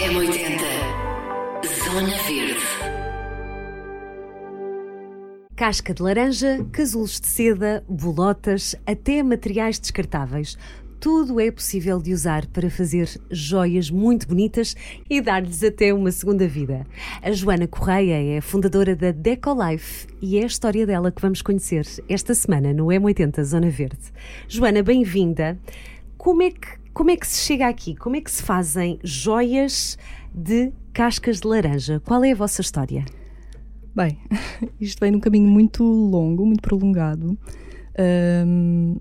M80 Zona Verde. Casca de laranja, casulos de seda, bolotas, até materiais descartáveis. Tudo é possível de usar para fazer joias muito bonitas e dar-lhes até uma segunda vida. A Joana Correia é fundadora da Decolife e é a história dela que vamos conhecer esta semana no M80 Zona Verde. Joana, bem-vinda. Como é que como é que se chega aqui? Como é que se fazem joias de cascas de laranja? Qual é a vossa história? Bem, isto vem num caminho muito longo, muito prolongado. Um,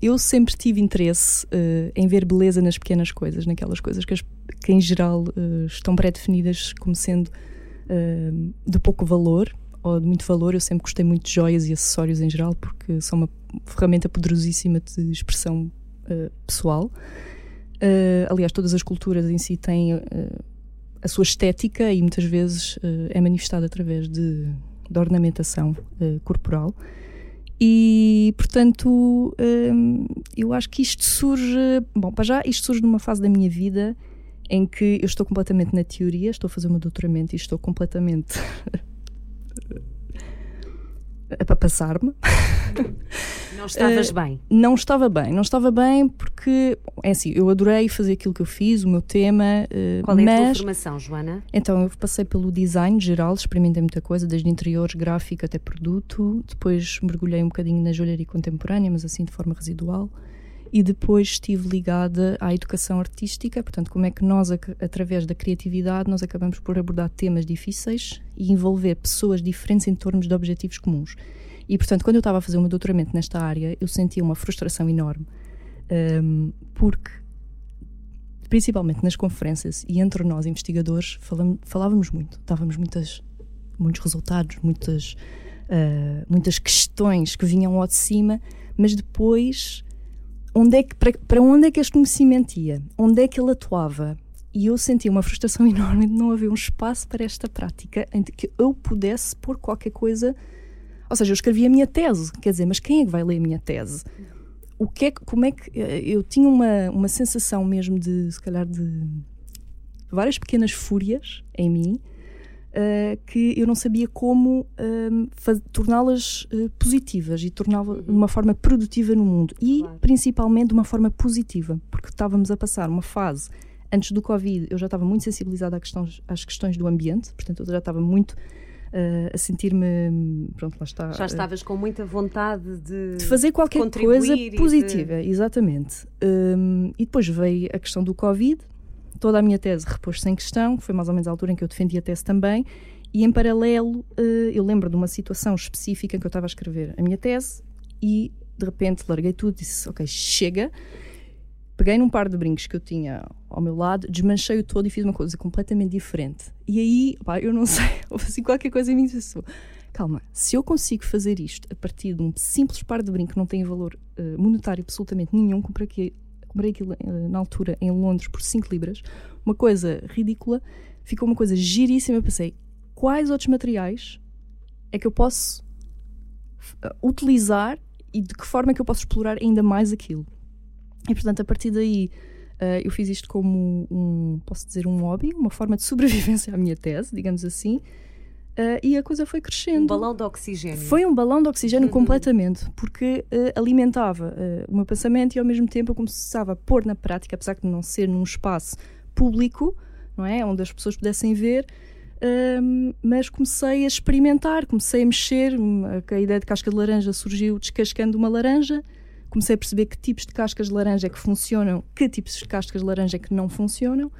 eu sempre tive interesse uh, em ver beleza nas pequenas coisas, naquelas coisas que, as, que em geral uh, estão pré-definidas como sendo uh, de pouco valor ou de muito valor. Eu sempre gostei muito de joias e acessórios em geral porque são uma ferramenta poderosíssima de expressão uh, pessoal. Uh, aliás, todas as culturas em si têm uh, a sua estética e muitas vezes é manifestada através de, de ornamentação corporal. E, portanto, eu acho que isto surge. Bom, para já, isto surge numa fase da minha vida em que eu estou completamente na teoria, estou a fazer o meu doutoramento e estou completamente para passar-me. Não estavas uh, bem? Não estava bem, não estava bem porque, é assim, eu adorei fazer aquilo que eu fiz, o meu tema. Uh, Qual é mas... a tua formação, Joana? Então, eu passei pelo design geral, experimentei muita coisa, desde interiores, gráfico até produto. Depois mergulhei um bocadinho na joalharia contemporânea, mas assim de forma residual e depois estive ligada à educação artística, portanto, como é que nós, através da criatividade, nós acabamos por abordar temas difíceis e envolver pessoas diferentes em torno de objetivos comuns. E, portanto, quando eu estava a fazer o meu doutoramento nesta área, eu sentia uma frustração enorme, um, porque, principalmente nas conferências e entre nós, investigadores, falávamos muito, dávamos muitas, muitos resultados, muitas, uh, muitas questões que vinham ao de cima, mas depois onde é que, para, para onde é que este conhecimento ia? Onde é que ele atuava? E eu senti uma frustração enorme de não haver um espaço para esta prática em que eu pudesse pôr qualquer coisa. Ou seja, eu escrevi a minha tese, quer dizer, mas quem é que vai ler a minha tese? O que é, como é que. Eh, eu tinha uma, uma sensação mesmo de, se calhar, de várias pequenas fúrias em mim uh, que eu não sabia como uh, torná-las uh, positivas e torná-las de uma forma produtiva no mundo e claro. principalmente de uma forma positiva, porque estávamos a passar uma fase antes do Covid, eu já estava muito sensibilizada questões, às questões do ambiente, portanto, eu já estava muito Uh, a sentir-me. Pronto, lá está. Já estavas uh, com muita vontade de. De fazer qualquer coisa positiva, de... exatamente. Um, e depois veio a questão do Covid, toda a minha tese repôs-se em questão, foi mais ou menos a altura em que eu defendi a tese também, e em paralelo eh, eu lembro de uma situação específica em que eu estava a escrever a minha tese e de repente larguei tudo disse: Ok, chega. Peguei num par de brincos que eu tinha ao meu lado, desmanchei-o todo e fiz uma coisa completamente diferente. E aí, pá, eu não sei, houve assim qualquer coisa em mim que disse: Calma, se eu consigo fazer isto a partir de um simples par de brincos que não tem valor uh, monetário absolutamente nenhum, comprei aqui comprei aquilo eh, na altura em Londres por 5 libras, uma coisa ridícula, ficou uma coisa giríssima. Eu pensei, quais outros materiais é que eu posso eh, utilizar e de que forma é que eu posso explorar ainda mais aquilo? E portanto, a partir daí, uh, eu fiz isto como um, posso dizer, um hobby, uma forma de sobrevivência à minha tese, digamos assim. Uh, e a coisa foi crescendo. Um balão de oxigênio. Foi um balão de oxigênio uhum. completamente, porque uh, alimentava uh, o meu pensamento e ao mesmo tempo eu começava a pôr na prática, apesar de não ser num espaço público, não é? Onde as pessoas pudessem ver, ehm, mas comecei a experimentar, comecei a mexer. A ideia de casca de laranja surgiu descascando uma laranja. Comecei a perceber que tipos de cascas de laranja é que funcionam, que tipos de cascas de laranja é que não funcionam.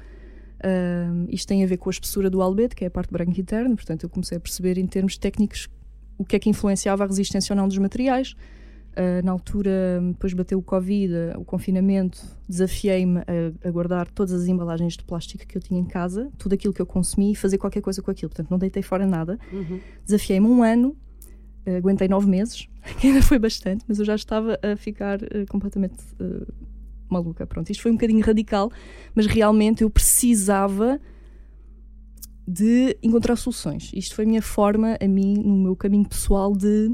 Isto tem a ver com a espessura do albedo, que é a parte branca interna, portanto, eu comecei a perceber em termos técnicos o que é que influenciava a resistência ou não dos materiais. Uh, na altura, depois bateu o Covid, o confinamento, desafiei-me a, a, guardar todas as embalagens de plástico que eu tinha em casa, tudo aquilo que eu consumi e fazer qualquer coisa com aquilo. Portanto, não deitei fora nada. Uhum. Desafiei-me um ano, uh, aguentei nove meses, que ainda foi bastante, mas eu já estava a ficar uh, completamente maluca. Pronto, isto foi um bocadinho radical, mas realmente eu precisava de encontrar soluções. Isto foi a minha forma, a mim, no meu caminho pessoal, de,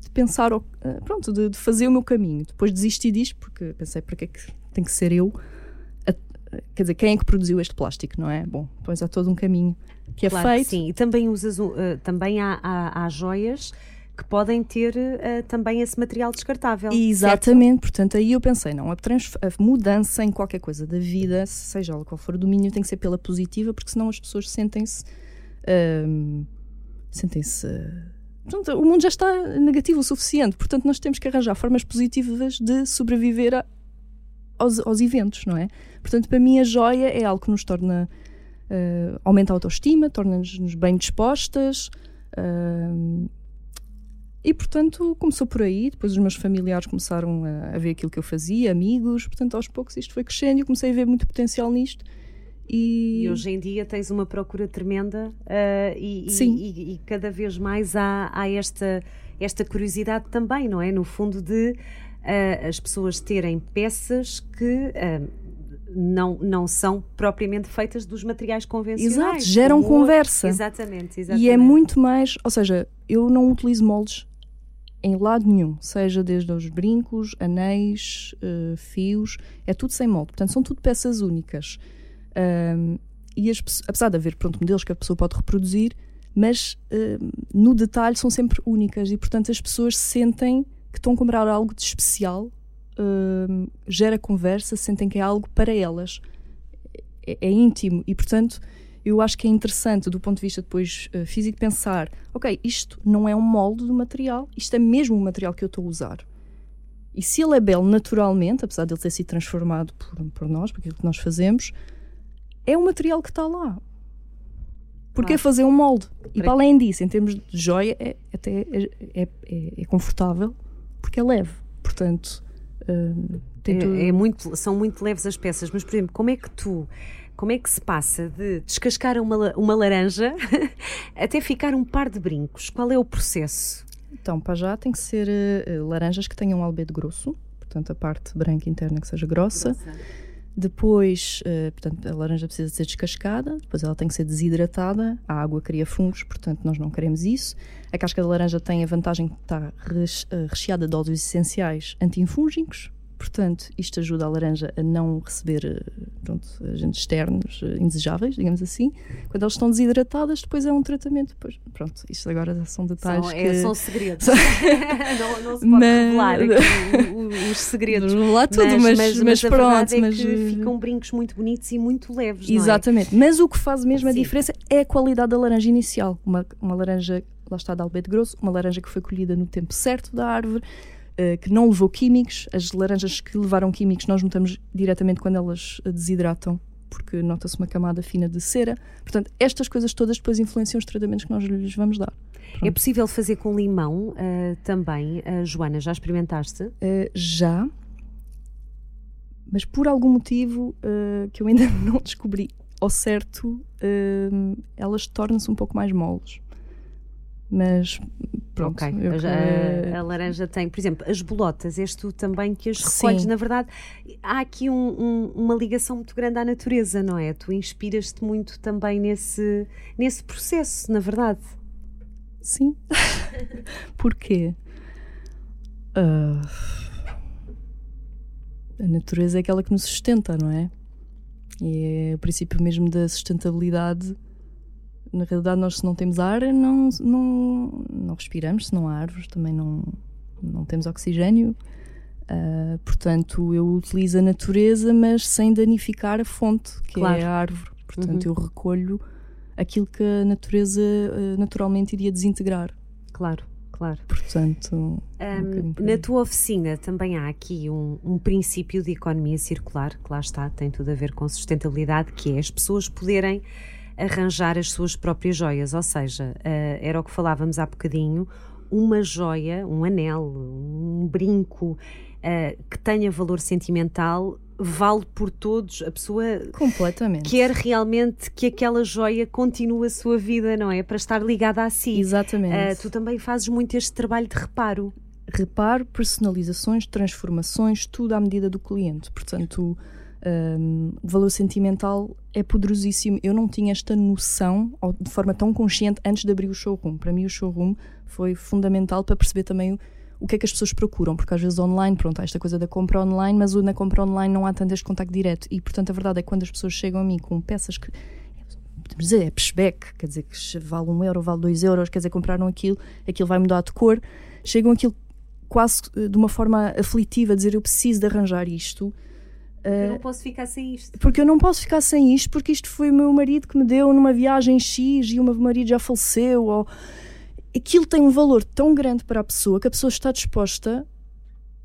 de pensar, eh, pronto, de, de, fazer o meu caminho. Depois desisti disto, porque pensei, para que é que tem que ser eu a, quer dizer, quem é que produziu este plástico, não é? Bom, pois há todo um caminho que é claro feito. Que sim, e também usas uh, também há, há, há joias que podem ter uh, também esse material descartável. Exatamente, certo? portanto, aí eu pensei, não, a, a, mudança em qualquer coisa da vida, seja qual for o domínio, tem que ser pela positiva, porque senão as pessoas sentem-se. Uh, sentem-se. Portanto, o mundo já está negativo o suficiente, portanto, nós temos que arranjar formas positivas de sobreviver a, aos, aos, eventos, não é? Portanto, para mim, a joia é algo que nos torna. Uh, aumenta a autoestima, torna-nos bem dispostas. Uh, e portanto começou por aí, depois os meus familiares começaram a, a, ver aquilo que eu fazia, amigos, portanto aos poucos isto foi crescendo e eu comecei a ver muito potencial nisto. E, e hoje em dia tens uma procura tremenda uh, e, Sim. E, e, cada vez mais há, há, esta, esta curiosidade também, não é? No fundo, de uh, as pessoas terem peças que. Uh, não, não são propriamente feitas dos materiais convencionais. Exato, geram conversa. Exatamente, exatamente. E é muito mais, ou seja, eu não utilizo moldes em lado nenhum, seja desde os brincos, anéis, uh, fios, é tudo sem molde, portanto são tudo peças únicas. Um, e as, apesar de haver pronto, modelos que a pessoa pode reproduzir, mas uh, no detalhe são sempre únicas e portanto as pessoas sentem que estão a comprar algo de especial, uh, gera conversa, sentem que é algo para elas, é, é íntimo e portanto eu acho que é interessante do ponto de vista depois uh, físico pensar, ok, isto não é um molde do material, isto é mesmo um material que eu estou a usar. E se ele é belo naturalmente, apesar de ele ter sido transformado por, por nós, por aquilo que nós fazemos, é um material que está lá. Porque claro. fazer um molde? E para além disso, em termos de joia, é, até é, é, é, é confortável porque é leve. Portanto, uh, é, é, muito, são muito leves as peças. Mas, por exemplo, como é que tu como é que se passa de descascar uma, uma laranja até ficar um par de brincos? Qual é o processo? Então, para já tem que ser uh, laranjas que tenham um albedo grosso, portanto a parte branca interna que seja grossa. grossa. Depois, uh, portanto, a laranja precisa ser descascada, depois ela tem que ser desidratada, a água cria fungos, portanto nós não queremos isso. A casca da laranja tem a vantagem que está recheada de óleos essenciais antiinfúngicos, Portanto, isto ajuda a laranja a não receber eh, pronto, agentes externos eh, indesejáveis, digamos assim. Quando elas estão desidratadas, depois é um tratamento. Depois, pronto, isto agora são detalhes. São, que... é, são segredos. não, não, se pode mas... revelar aqui os segredos. Não revelar tudo, mas, mas, mas, mas pronto. É mas... ficam brincos muito bonitos e muito leves. Exatamente. É? Mas o que faz mesmo a Sim. diferença é a qualidade da laranja inicial. Uma, uma laranja, lá está, de albedo grosso, uma laranja que foi colhida no tempo certo da árvore uh, que não levou químicos. As laranjas que levaram químicos nós notamos diretamente quando elas eh, desidratam, porque nota-se uma camada fina de cera. Portanto, estas coisas todas depois influenciam os tratamentos que nós lhes vamos dar. Pronto. É possível fazer com limão uh, também, uh, Joana? Já experimentaste? já, mas por algum motivo que eu ainda não descobri ao certo, elas tornam-se um pouco mais moles. Mas pronto. Ok, a, a, laranja tem, por exemplo, as bolotas, és tu também que as recolhes. Sim. Na verdade, há aqui um, um, uma ligação muito grande à natureza, não é? Tu inspiras-te muito também nesse, nesse processo, na verdade. Sim. Porquê? Uh, a natureza é aquela que nos sustenta, não é? E é o princípio mesmo da sustentabilidade na realidade, nós se não temos ar, não, não, não respiramos, se não há árvores, também não, não temos oxigênio. Uh, portanto, eu utilizo a natureza, mas sem danificar a fonte, que claro. é a árvore. Portanto, uhum. eu recolho aquilo que a natureza uh, naturalmente iria desintegrar. Claro, claro. Portanto, um, um na tua oficina também há aqui um, um, princípio de economia circular, que lá está, tem tudo a ver com sustentabilidade, que é as pessoas poderem arranjar as suas próprias joias, ou seja, uh, era o que falávamos há bocadinho, uma joia, um anel, um brinco uh, que tenha valor sentimental vale por todos. A pessoa completamente quer realmente que aquela joia continue a sua vida, não é? Para estar ligada a si. Exatamente. Uh, tu também fazes muito este trabalho de reparo. Reparo, personalizações, transformações, tudo à medida do cliente. Portanto, um, o valor sentimental é poderosíssimo. Eu não tinha esta noção de forma tão consciente antes de abrir o showroom. Para mim, o showroom foi fundamental para perceber também o, o que é que as pessoas procuram, porque às vezes online, pronto, há esta coisa da compra online, mas na compra online não há tanto este contacto direto. E portanto a verdade é que quando as pessoas chegam a mim com peças que podemos dizer, é pushback, quer dizer que vale um euro, vale dois euros, quer dizer, compraram aquilo, aquilo vai mudar de cor, chegam aquilo quase eh, de uma forma aflitiva, dizer eu preciso de arranjar isto. Eu não posso ficar sem isto. Porque eu não posso ficar sem isto, porque isto foi o meu marido que me deu numa viagem X e o meu marido já faleceu. Ou... Aquilo tem um valor tão grande para a pessoa que a pessoa está disposta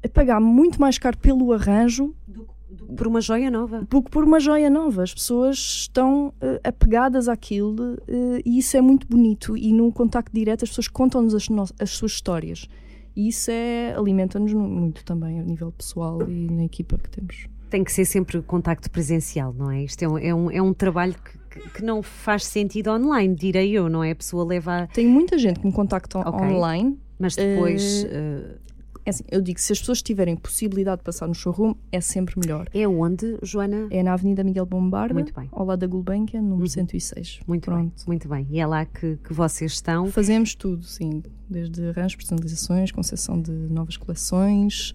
a pagar muito mais caro pelo arranjo do, do, por uma joia nova. Que por uma joia nova. As pessoas estão uh, apegadas àquilo uh, e isso é muito bonito. E no contacto direto as pessoas contam-nos as, as suas histórias. E isso é, alimenta-nos muito também a nível pessoal e na equipa que temos tem que ser sempre contacto presencial, não é? Isto é um, é um, é um trabalho que, que, não faz sentido online, direi eu, não é? A pessoa leva. Tem muita gente que me contacta okay. online. Mas depois. Uh... É assim, eu digo, se as pessoas tiverem possibilidade de passar no showroom, é sempre melhor. É onde, Joana? É na Avenida Miguel Bombarda, muito bem. ao lado da Gulbenkian, número uhum. 106. Muito Pronto. bem, muito bem. E é lá que, que vocês estão? Fazemos tudo, sim. Desde arranjos, personalizações, concessão de novas coleções,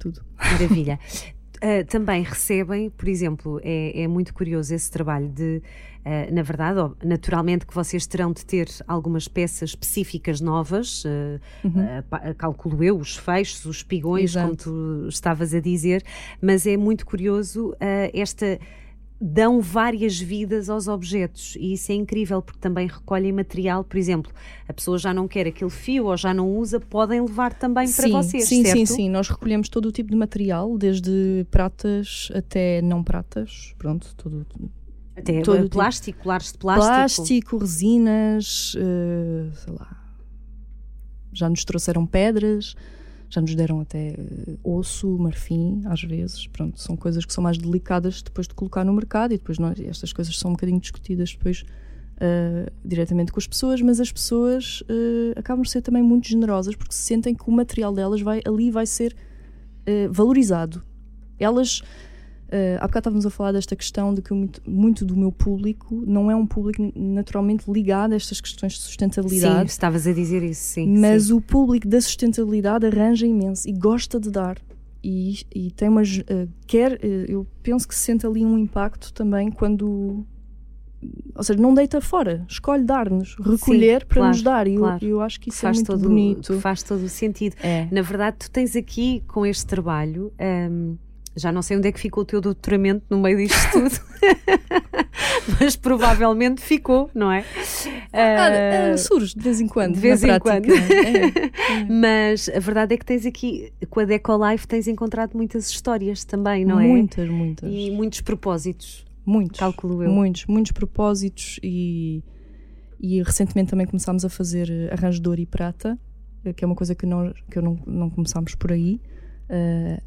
tudo. Maravilha. Uh, também recebem, por exemplo, é, é, muito curioso esse trabalho de, uh, na verdade, ó, naturalmente que vocês terão de ter algumas peças específicas novas, uh, uhum. calculo eu, os fechos, os espigões, Exato. como tu estavas a dizer, mas é muito curioso esta dão várias vidas aos objetos e isso é incrível porque também recolhem material, por exemplo, a pessoa já não quer aquele fio ou já não usa, podem levar também sim, para vocês, sim, certo? Sim, sim, nós recolhemos todo o tipo de material, desde pratas até não pratas, pronto, todo até todo plástico, tipo. colares de plástico. Plástico, resinas, uh, sei lá. Já nos trouxeram pedras, já nos deram até uh, osso, marfim, às vezes. Pronto, são coisas que são mais delicadas depois de colocar no mercado e depois nós, estas coisas são um bocadinho discutidas depois uh, diretamente com as pessoas, mas as pessoas uh, acabam por ser também muito generosas porque sentem que o material delas vai, ali vai ser valorizado. Elas Uh, há bocado estávamos a falar desta questão de que muito, muito, do meu público não é um público naturalmente ligado a estas questões de sustentabilidade. Sim, estavas a dizer isso, sim. Mas sim. o público da sustentabilidade arranja imenso e gosta de dar. E, e tem umas. Uh, quer, uh, eu penso que se sente ali um impacto também quando. Ou seja, não deita fora, escolhe dar-nos, recolher sim, para claro, nos dar. E claro. eu, eu, acho que isso faz é muito todo, bonito. Faz todo o sentido. É. Na verdade, tu tens aqui com este trabalho. Um, já não sei onde é que ficou o teu doutoramento no meio disto tudo, mas provavelmente ficou, não é? Ah, uh, surge de vez em quando. De vez em prática. quando. É, é. Mas a verdade é que tens aqui, com a Decolife, tens encontrado muitas histórias também, não é? Muitas, muitas. E muitos propósitos. Muitos. Calculo eu. Muitos, muitos propósitos e, e recentemente também começámos a fazer arranjo de ouro e prata, que é uma coisa que, nós, que eu não, não começámos por aí. Uh,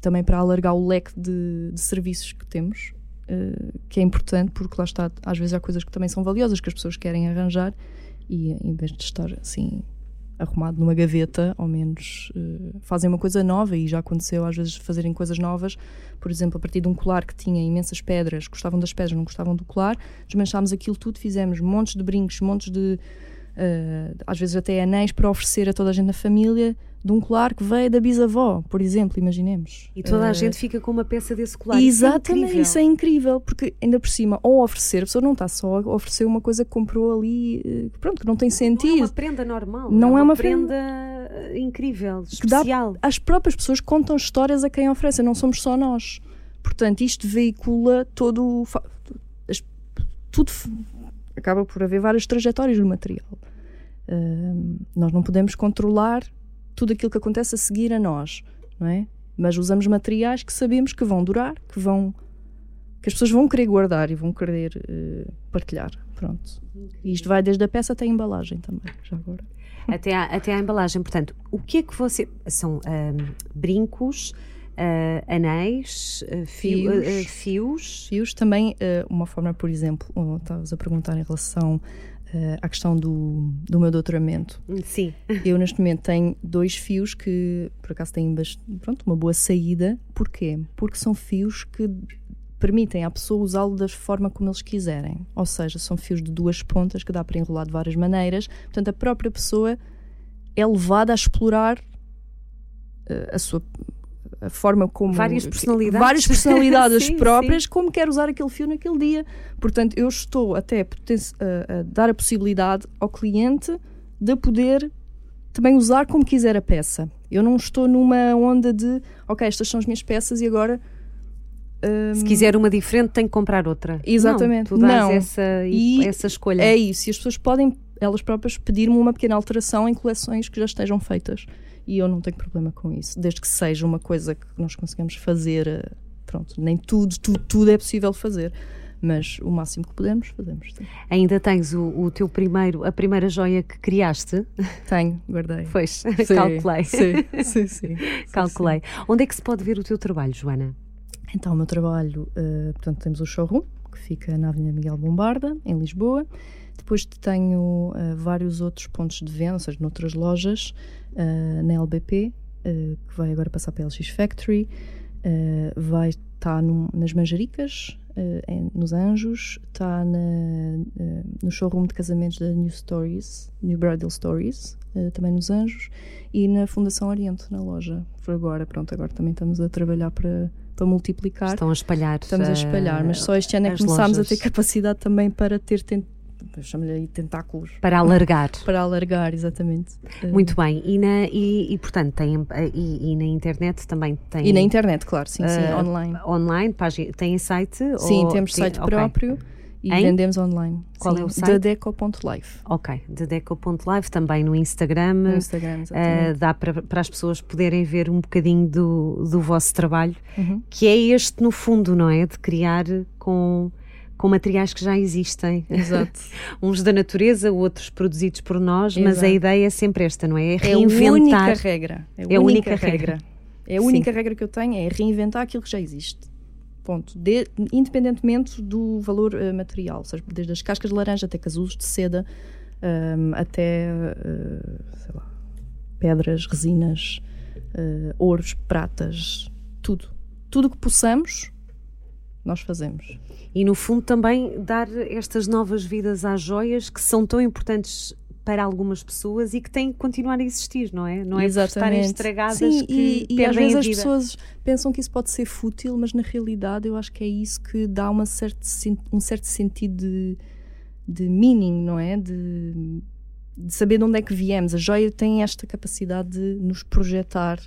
também para alargar o leque de, de serviços que temos, uh, que é importante, porque lá está, às vezes há coisas que também são valiosas que as pessoas querem arranjar e em vez de estar assim arrumado numa gaveta, ao menos uh, fazem uma coisa nova e já aconteceu às vezes fazerem coisas novas, por exemplo, a partir de um colar que tinha imensas pedras, gostavam das pedras, não gostavam do colar, desmanchámos aquilo tudo, fizemos montes de brincos, montes de uh, às vezes até anéis para oferecer a toda a gente na família de um colar que veio da bisavó, por exemplo, imaginemos. E toda a uh, gente fica com uma peça desse colar. Exatamente, isso é, isso é incrível, porque ainda por cima, ao oferecer, a pessoa não está só a oferecer uma coisa que comprou ali, eh, pronto, que não tem sentido. Não é uma prenda normal, não é, é uma, prenda, prenda incrível, especial. Dá, as próprias pessoas contam histórias a quem oferece, não somos só nós. Portanto, isto veicula todo. Tudo acaba por haver várias trajetórias do material. Uh, nós não podemos controlar tudo aquilo que acontece a seguir a nós, não é? Mas usamos materiais que sabemos que vão durar, que vão que as pessoas vão querer guardar e vão querer uh, partilhar. Pronto. E isto vai desde a peça até a embalagem também, já agora. Até à, até à embalagem. Portanto, o que é que você. São um, brincos, uh, anéis, uh, fio, fios. fios. Fios também, uma forma, por exemplo, estavas a perguntar em relação uh, à questão do, do meu doutoramento. Sim. Eu, neste momento, tenho dois fios que, por acaso, têm pronto, uma boa saída. Porquê? Porque são fios que permitem à pessoa usá-lo da forma como eles quiserem. Ou seja, são fios de duas pontas que dá para enrolar de várias maneiras. Portanto, a própria pessoa é levada a explorar uh, a sua a forma como várias personalidades, várias personalidades sim, próprias sim. como quer usar aquele fio naquele dia. Portanto eu estou até a, a dar a possibilidade ao cliente de poder também usar como quiser a peça. Eu não estou numa onda de ok estas são as minhas peças e agora um, se quiser uma diferente tem que comprar outra. Exatamente. não, tu dás não. essa, e essa escolha. é isso. E as pessoas podem elas próprias pedir-me uma pequena alteração em coleções que já estejam feitas e eu não tenho problema com isso, desde que seja uma coisa que nós conseguimos fazer. eh, Pronto, nem tudo, tudo, tudo é possível fazer, mas o máximo que podemos, fazemos. Sim. Ainda tens o, o, teu primeiro, a primeira joia que criaste? Tenho, guardei. Pois, sim, calculei. Sim, sim, sim. calculei. Sim. Onde é que se pode ver o teu trabalho, Joana? Então, o meu trabalho, uh, portanto, temos o showroom, que fica na Avenida Miguel Bombarda, em Lisboa. Depois tenho uh, vários outros pontos de venda, ou seja, noutras lojas, uh, na LBP, uh, que vai agora passar para a LX Factory, vai estar no, nas Manjericas, em, nos Anjos, está no showroom de casamentos da New Stories, New Bridal Stories, também nos Anjos, e na Fundação Oriente, na loja. Por agora, pronto, agora também estamos a trabalhar para para multiplicar. Estão a espalhar. Estamos a espalhar, mas só este ano é que começámos lojas. a ter capacidade também para ter chamo-lhe aí tentáculos. Para alargar. Para alargar, exatamente. Muito bem. E, na, e, e portanto, tem, e, e, na internet também tem. E na internet, claro, sim, sim, uh, online. Online, página, tem site? Sim, ou, temos site okay. próprio. E em? vendemos online. Qual sim, é o site? Dadeco.live. Ok, dadeco.live, também no Instagram. No Instagram, uh, dá para, para as pessoas poderem ver um bocadinho do, do vosso trabalho, uhum. que é este, no fundo, não é? De criar com com materiais que já existem. Exato. Uns da natureza, outros produzidos por nós, Exato. mas a ideia é sempre esta, não é? É reinventar. É a única regra. É a, é única, regra. regra. É a única Sim. regra que eu tenho, é reinventar aquilo que já existe. Ponto. De, independentemente do valor uh, material, ou seja, desde as cascas de laranja até casulos de seda, um, até, uh, sei lá, pedras, resinas, uh, ouros, pratas, tudo. Tudo que possamos, nós fazemos e no fundo também dar estas novas vidas às joias que são tão importantes para algumas pessoas e que têm que continuar a existir, não é? Não é Exatamente. por estarem estragadas Sim, que e, e às vezes as pessoas pensam que isso pode ser fútil, mas na realidade eu acho que é isso que dá uma certo, um certo sentido de, de meaning, não é? De, de saber de onde é que viemos. A joia tem esta capacidade de nos projetar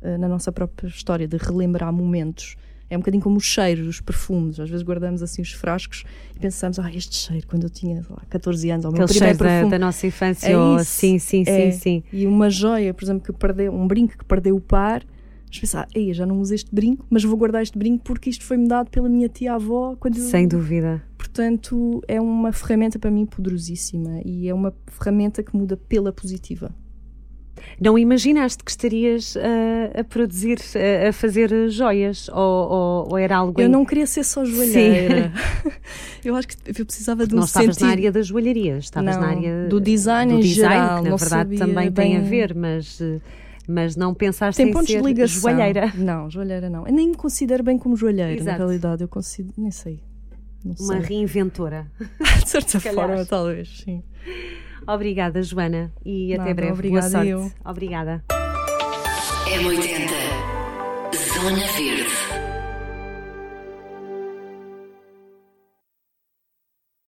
uh, na nossa própria história, de relembrar momentos. É um bocadinho como os cheiros, os perfumes. Às vezes guardamos assim os frascos e pensamos, ah, este cheiro, quando eu tinha lá, 14 anos, ou o meu Aquele primeiro cheiro perfume. da, da nossa infância. É ou- isso, sim, sim, é. sim, sim. E uma joia, por exemplo, que perdeu, um brinco que perdeu o par, mas pensar, ei, já não uso este brinco, mas vou guardar este brinco porque isto foi-me dado pela minha tia-avó. Quando eu- Sem dúvida. Portanto, é uma ferramenta para mim poderosíssima e é uma ferramenta que muda pela positiva. Não imaginaste que estarias ah, a produzir, a, a fazer joias? Ou, ou- ou era algo Eu em- não queria ser só joalheira. eu acho que eu precisava de um não estavas sentido. na área das joalharias, estavas Não, na área do design do em design, geral, que na não verdade também tem a bem- ver, mas, mas não pensaste Tem em pontos ser de ligação. joalheira. Não, joalheira não. Eu nem me considero bem como joalheira, Exato. na realidade. Eu considero, nem sei. Não Uma sei. reinventora. De certa forma, talvez, sim. Obrigada, Joana, e até Nada, breve. obrigada Boa sorte. eu. Obrigada. M80 Zona Verde